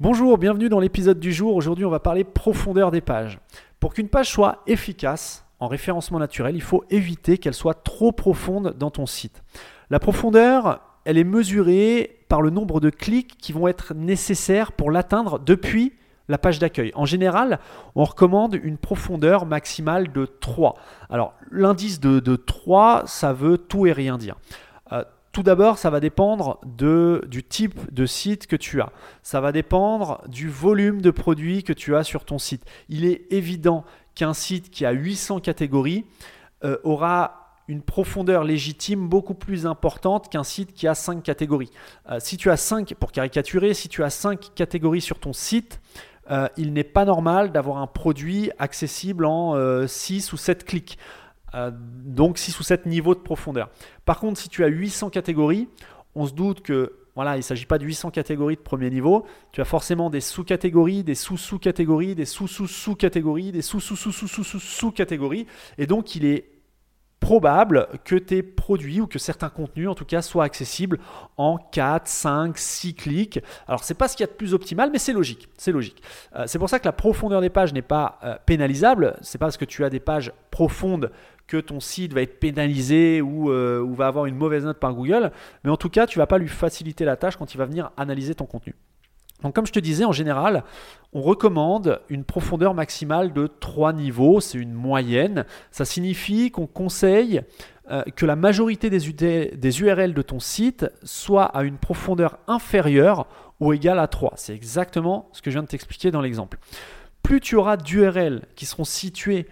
Bonjour, bienvenue dans l'épisode du jour. Aujourd'hui, on va parler profondeur des pages. Pour qu'une page soit efficace en référencement naturel, il faut éviter qu'elle soit trop profonde dans ton site. La profondeur, elle est mesurée par le nombre de clics qui vont être nécessaires pour l'atteindre depuis la page d'accueil. En général, on recommande une profondeur maximale de 3. Alors, l'indice de, 3, ça veut tout et rien dire. Euh, tout d'abord, ça va dépendre du type de site que tu as. Ça va dépendre du volume de produits que tu as sur ton site. Il est évident qu'un site qui a 800 catégories euh, aura une profondeur légitime beaucoup plus importante qu'un site qui a 5 catégories. Euh, si tu as 5, pour caricaturer, si tu as 5 catégories sur ton site, euh, il n'est pas normal d'avoir un produit accessible en 6 ou 7 clics. Euh, donc 6 ou 7 niveaux de profondeur. Par contre, si tu as 800 catégories, on se doute que voilà, il ne s'agit pas de 800 catégories de premier niveau. Tu as forcément des sous-catégories, des sous-sous-catégories, des sous-sous-sous-catégories, des sous-sous-sous-sous-sous-catégories. Et donc, il est probable que tes produits ou que certains contenus en tout cas soient accessibles en 4, 5, 6 clics. Alors c'est pas ce qu'il y a de plus optimal mais c'est logique, c'est logique. Euh, c'est pour ça que la profondeur des pages n'est pas euh, pénalisable, c'est pas parce que tu as des pages profondes que ton site va être pénalisé ou, euh, ou va avoir une mauvaise note par Google, mais en tout cas tu vas pas lui faciliter la tâche quand il va venir analyser ton contenu. Donc comme je te disais, en général, on recommande une profondeur maximale de 3 niveaux, c'est une moyenne. Ça signifie qu'on conseille euh, que la majorité des, URL de ton site soit à une profondeur inférieure ou égale à 3. C'est exactement ce que je viens de t'expliquer dans l'exemple. Plus tu auras d'URL qui seront situées,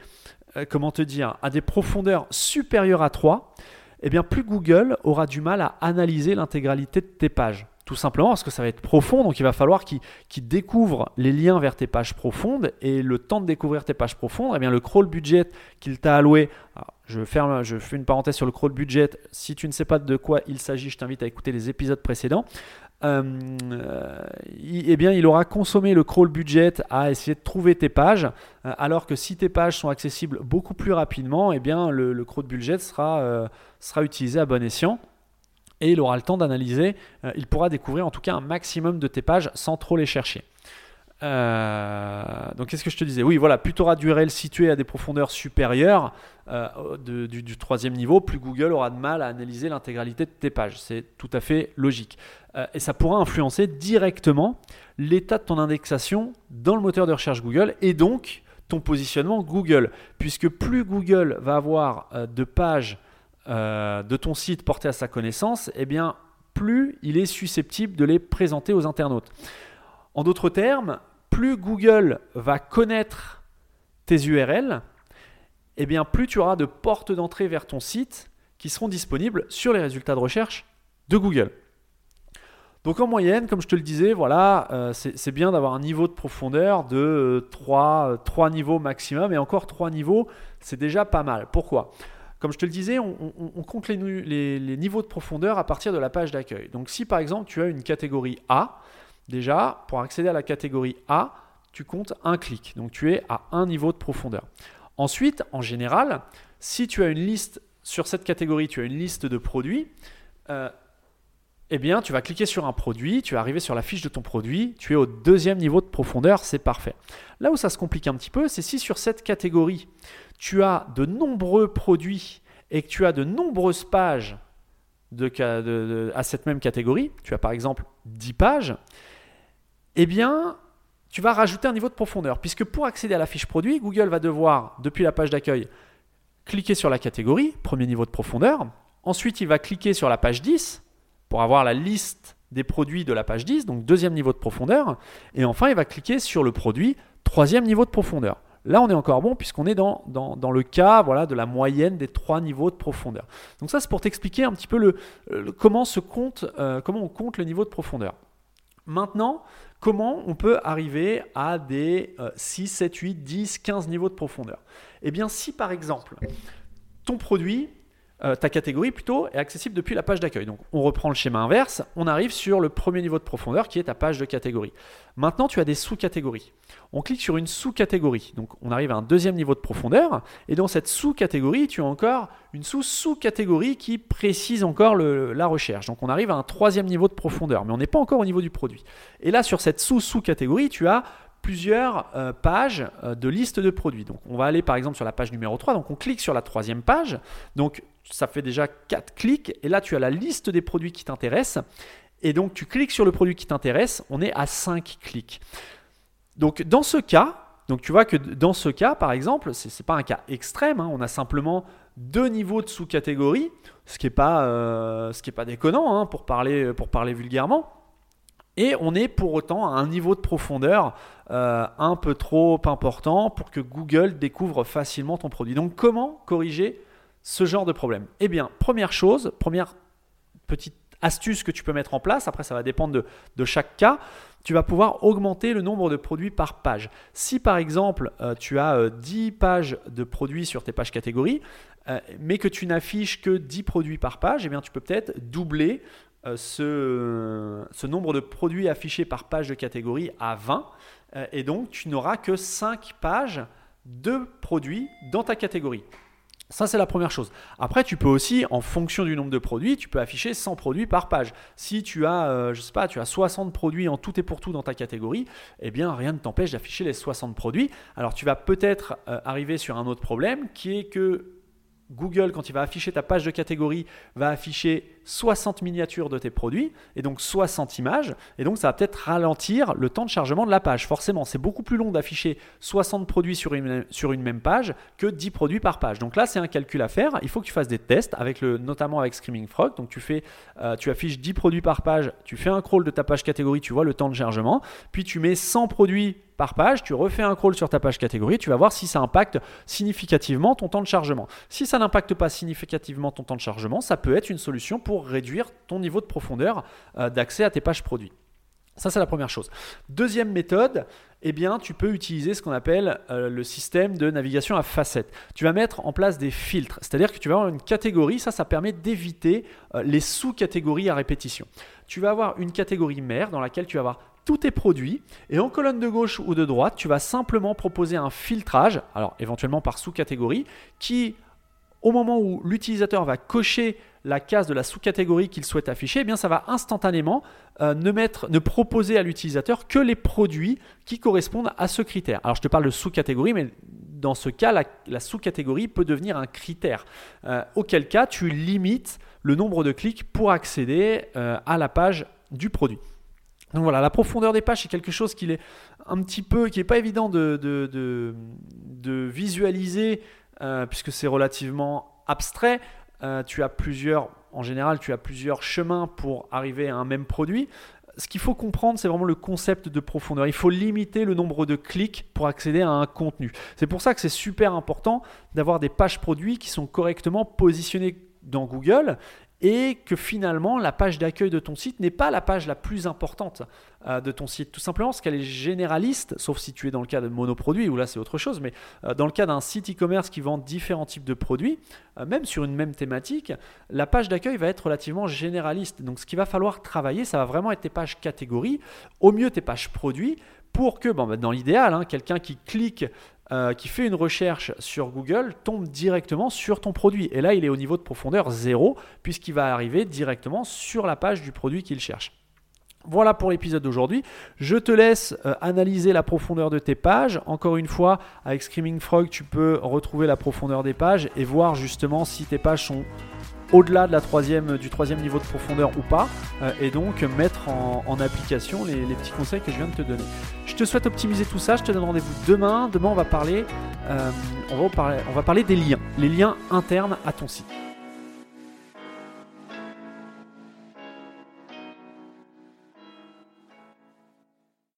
comment te dire, à des profondeurs supérieures à 3, eh bien plus Google aura du mal à analyser l'intégralité de tes pages. Tout simplement parce que ça va être profond, donc il va falloir qu'il découvre les liens vers tes pages profondes. Et le temps de découvrir tes pages profondes, eh bien le crawl budget qu'il t'a alloué, je, ferme, je fais une parenthèse sur le crawl budget. Si tu ne sais pas de quoi il s'agit, je t'invite à écouter les épisodes précédents. Euh, eh bien, il aura consommé le crawl budget à essayer de trouver tes pages, euh, alors que si tes pages sont accessibles beaucoup plus rapidement, eh bien, le, crawl budget sera, euh, sera utilisé à bon escient et il aura le temps d'analyser. Euh, il pourra découvrir en tout cas un maximum de tes pages sans trop les chercher. Euh, donc qu'est-ce que je te disais? Oui, voilà, plus tu auras d'URL situé à des profondeurs supérieures euh, du, troisième niveau, plus Google aura de mal à analyser l'intégralité de tes pages. C'est tout à fait logique. et ça pourra influencer directement l'état de ton indexation dans le moteur de recherche Google et donc ton positionnement Google. Puisque plus Google va avoir de pages euh, de ton site porté à sa connaissance, eh plus il est susceptible de les présenter aux internautes. En d'autres termes, plus Google va connaître tes URL, eh bien, plus tu auras de portes d'entrée vers ton site qui seront disponibles sur les résultats de recherche de Google. Donc en moyenne, comme je te le disais, voilà, euh, c'est bien d'avoir un niveau de profondeur de 3, euh, 3 niveaux maximum, et encore 3 niveaux, c'est déjà pas mal. Pourquoi? Comme je te le disais, on, compte les, niveaux de profondeur à partir de la page d'accueil. Donc si par exemple tu as une catégorie A, déjà pour accéder à la catégorie A, tu comptes un clic. Donc tu es à un niveau de profondeur. Ensuite, en général, si tu as une liste sur cette catégorie, tu as une liste de produits, euh, eh bien, tu vas cliquer sur un produit, tu vas arriver sur la fiche de ton produit, tu es au deuxième niveau de profondeur, c'est parfait. Là où ça se complique un petit peu, c'est si sur cette catégorie, tu as de nombreux produits et que tu as de nombreuses pages à cette même catégorie, tu as par exemple 10 pages, eh bien, tu vas rajouter un niveau de profondeur. Puisque pour accéder à la fiche produit, Google va devoir, depuis la page d'accueil, cliquer sur la catégorie, premier niveau de profondeur. Ensuite, il va cliquer sur la page 10 pour avoir la liste des produits de la page 10, donc deuxième niveau de profondeur. Et enfin, il va cliquer sur le produit, troisième niveau de profondeur. Là, on est encore bon puisqu'on est dans, le cas voilà, de la moyenne des trois niveaux de profondeur. Donc ça, c'est pour t'expliquer un petit peu le, comment, se compte, euh, comment on compte le niveau de profondeur. Maintenant, comment on peut arriver à des 6, 7, 8, 10, 15 niveaux de profondeur? Eh bien, si par exemple, ton produit euh, ta catégorie plutôt est accessible depuis la page d'accueil. Donc on reprend le schéma inverse, on arrive sur le premier niveau de profondeur qui est ta page de catégorie. Maintenant tu as des sous-catégories. On clique sur une sous-catégorie. Donc on arrive à un deuxième niveau de profondeur et dans cette sous-catégorie tu as encore une sous-sous-catégorie qui précise encore la recherche. Donc on arrive à un troisième niveau de profondeur mais on n'est pas encore au niveau du produit. Et là sur cette sous-sous-catégorie tu as plusieurs euh, pages euh, de liste de produits. Donc on va aller par exemple sur la page numéro 3, donc on clique sur la troisième page, donc ça fait déjà 4 clics, et là tu as la liste des produits qui t'intéressent, et donc tu cliques sur le produit qui t'intéresse, on est à 5 clics. Donc dans ce cas, donc tu vois que dans ce cas par exemple, ce n'est pas un cas extrême, hein, on a simplement deux niveaux de sous-catégorie, ce qui n'est pas, euh, pas déconnant hein, pour, parler, pour parler vulgairement. Et on est pour autant à un niveau de profondeur euh, un peu trop important pour que Google découvre facilement ton produit. Donc comment corriger ce genre de problème? Eh bien, première chose, première petite astuce que tu peux mettre en place, après ça va dépendre de, chaque cas, tu vas pouvoir augmenter le nombre de produits par page. Si par exemple euh, tu as 10 euh, pages de produits sur tes pages catégories, mais que tu n'affiches que 10 produits par page, eh bien tu peux peut-être doubler euh, ce, nombre de produits affichés par page de catégorie à 20. Euh, et donc, tu n'auras que 5 pages de produits dans ta catégorie. Ça, c'est la première chose. Après, tu peux aussi, en fonction du nombre de produits, tu peux afficher 100 produits par page. Si tu as, euh, je sais pas, tu as 60 produits en tout et pour tout dans ta catégorie, eh bien, rien ne t'empêche d'afficher les 60 produits. Alors, tu vas peut-être arriver sur un autre problème qui est que Google, quand il va afficher ta page de catégorie, va afficher 60 miniatures de tes produits et donc 60 images. Et donc, ça va peut-être ralentir le temps de chargement de la page. Forcément, c'est beaucoup plus long d'afficher 60 produits sur une, même page que 10 produits par page. Donc là, c'est un calcul à faire. Il faut que tu fasses des tests, avec le, notamment avec Screaming Frog. Donc, tu, fais, euh, tu affiches 10 produits par page, tu fais un crawl de ta page catégorie, tu vois le temps de chargement. Puis, tu mets 100 produits par page, tu refais un crawl sur ta page catégorie, tu vas voir si ça impacte significativement ton temps de chargement. Si ça n'impacte pas significativement ton temps de chargement, ça peut être une solution pour réduire ton niveau de profondeur euh, d'accès à tes pages produits. Ça, c'est la première chose. Deuxième méthode, eh bien, tu peux utiliser ce qu'on appelle euh, le système de navigation à facettes. Tu vas mettre en place des filtres, c'est-à-dire que tu vas avoir une catégorie, ça, ça permet d'éviter euh, les sous-catégories à répétition. Tu vas avoir une catégorie mère dans laquelle tu vas avoir tous tes produits et en colonne de gauche ou de droite, tu vas simplement proposer un filtrage, alors éventuellement par sous-catégorie, qui au moment où l'utilisateur va cocher la case de la sous-catégorie qu'il souhaite afficher, eh ça va instantanément euh, ne proposer à l'utilisateur que les produits qui correspondent à ce critère. Alors je te parle de sous-catégorie, mais dans ce cas, la, sous-catégorie peut devenir un critère. Euh, auquel cas, tu limites le nombre de clics pour accéder euh, à la page du produit. Donc voilà, la profondeur des pages, c'est quelque chose qui est un petit peu, qui n'est pas évident de, visualiser, euh, puisque c'est relativement abstrait. Euh, tu as plusieurs, en général, tu as plusieurs chemins pour arriver à un même produit. Ce qu'il faut comprendre, c'est vraiment le concept de profondeur. Il faut limiter le nombre de clics pour accéder à un contenu. C'est pour ça que c'est super important d'avoir des pages produits qui sont correctement positionnées dans Google et que finalement la page d'accueil de ton site n'est pas la page la plus importante euh, de ton site, tout simplement parce qu'elle est généraliste, sauf si tu es dans le cas de monoproduits, où là c'est autre chose, mais euh, dans le cas d'un site e-commerce qui vend différents types de produits, euh, même sur une même thématique, la page d'accueil va être relativement généraliste. Donc ce qu'il va falloir travailler, ça va vraiment être tes pages catégories, au mieux tes pages produits, pour que, bon, bah, dans l'idéal, hein, quelqu'un qui clique euh, qui fait une recherche sur Google tombe directement sur ton produit. Et là, il est au niveau de profondeur zéro, puisqu'il va arriver directement sur la page du produit qu'il cherche. Voilà pour l'épisode d'aujourd'hui. Je te laisse euh, analyser la profondeur de tes pages. Encore une fois, avec Screaming Frog, tu peux retrouver la profondeur des pages et voir justement si tes pages sont au-delà de la troisième, du troisième niveau de profondeur ou pas, euh, et donc mettre en, application les, petits conseils que je viens de te donner. Je te souhaite optimiser tout ça, je te donne rendez-vous demain. Demain, on va parler, euh, on va parler, on va parler des liens, les liens internes à ton site.